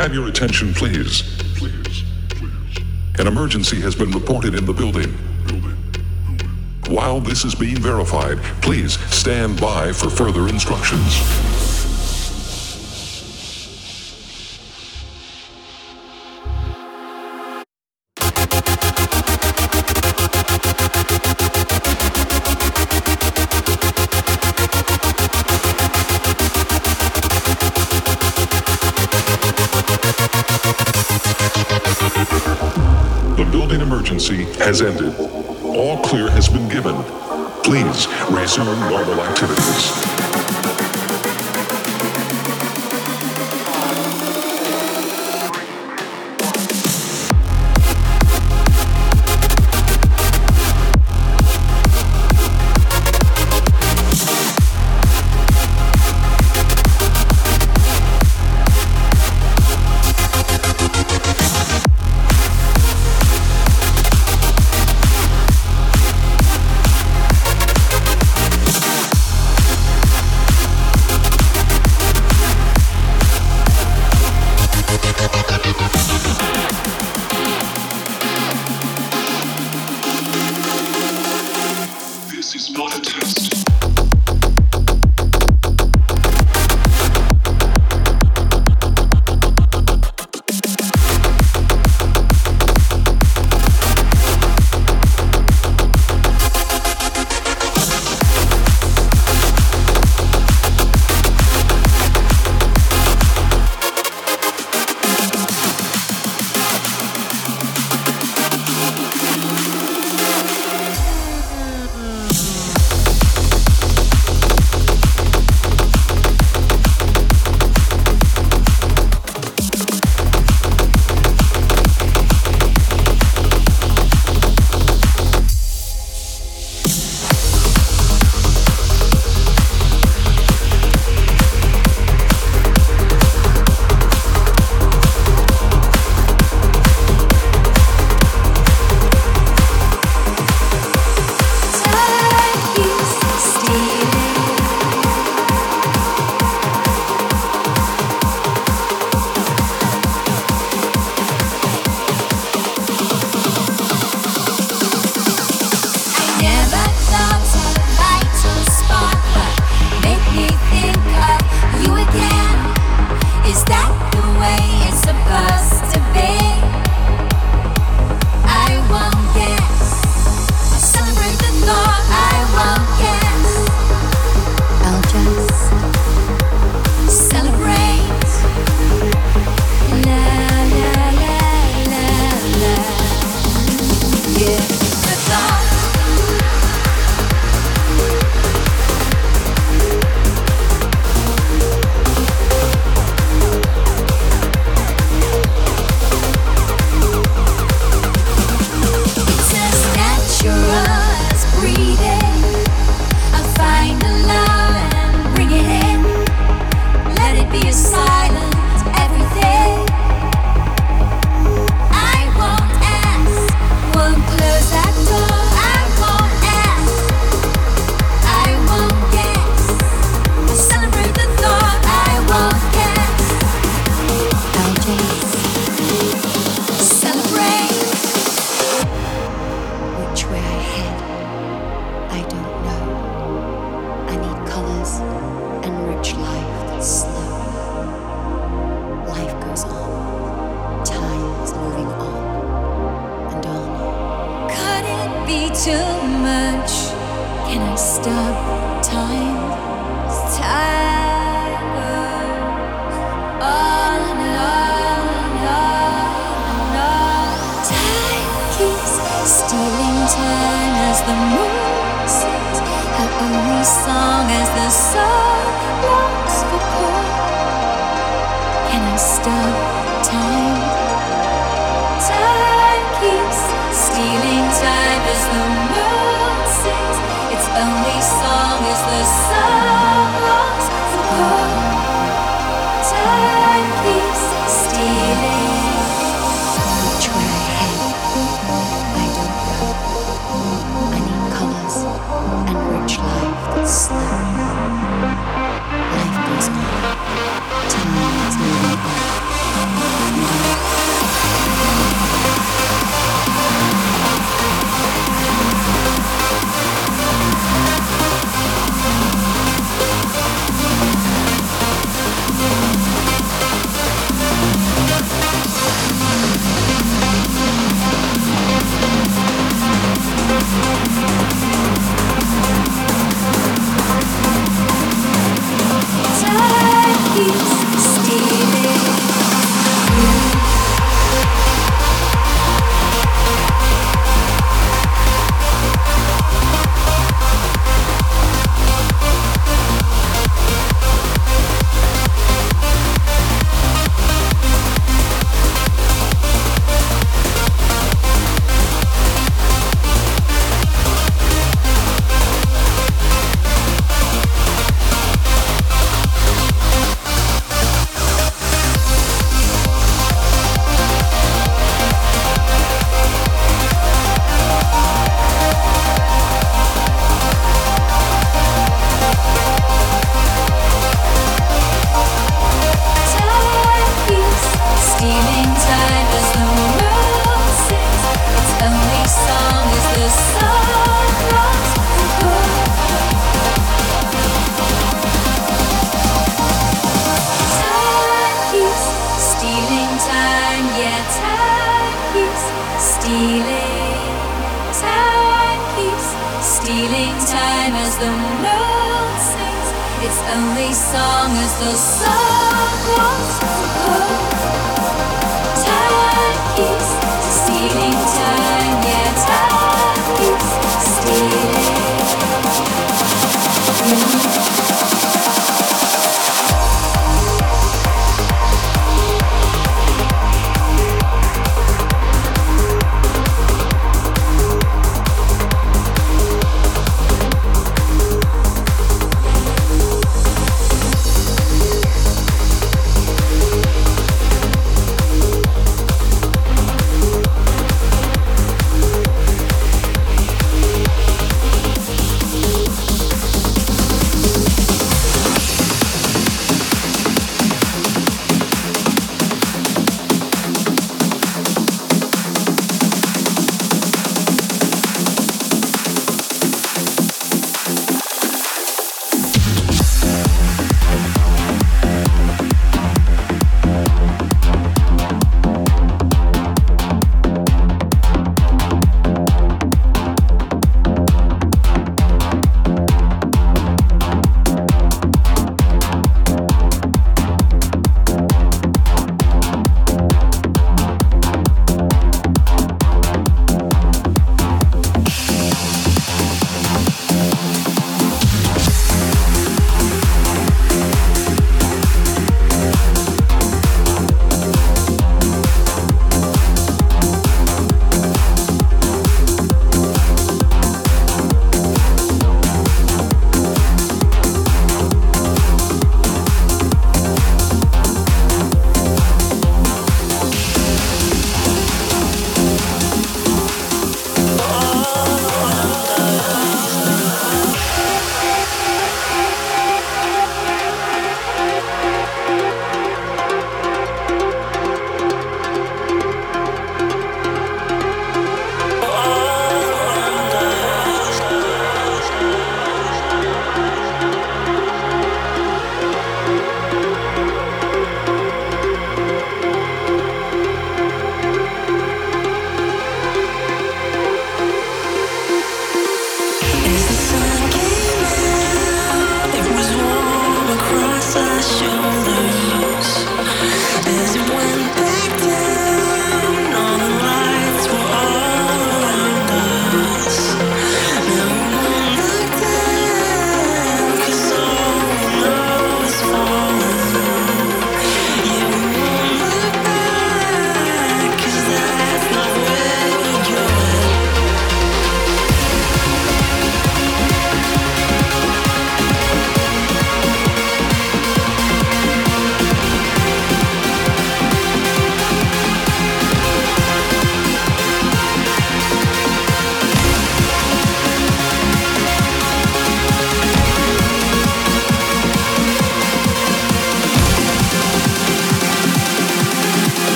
have your attention, please? Please, please. An emergency has been reported in the building. Building, building. While this is being verified, please stand by for further instructions.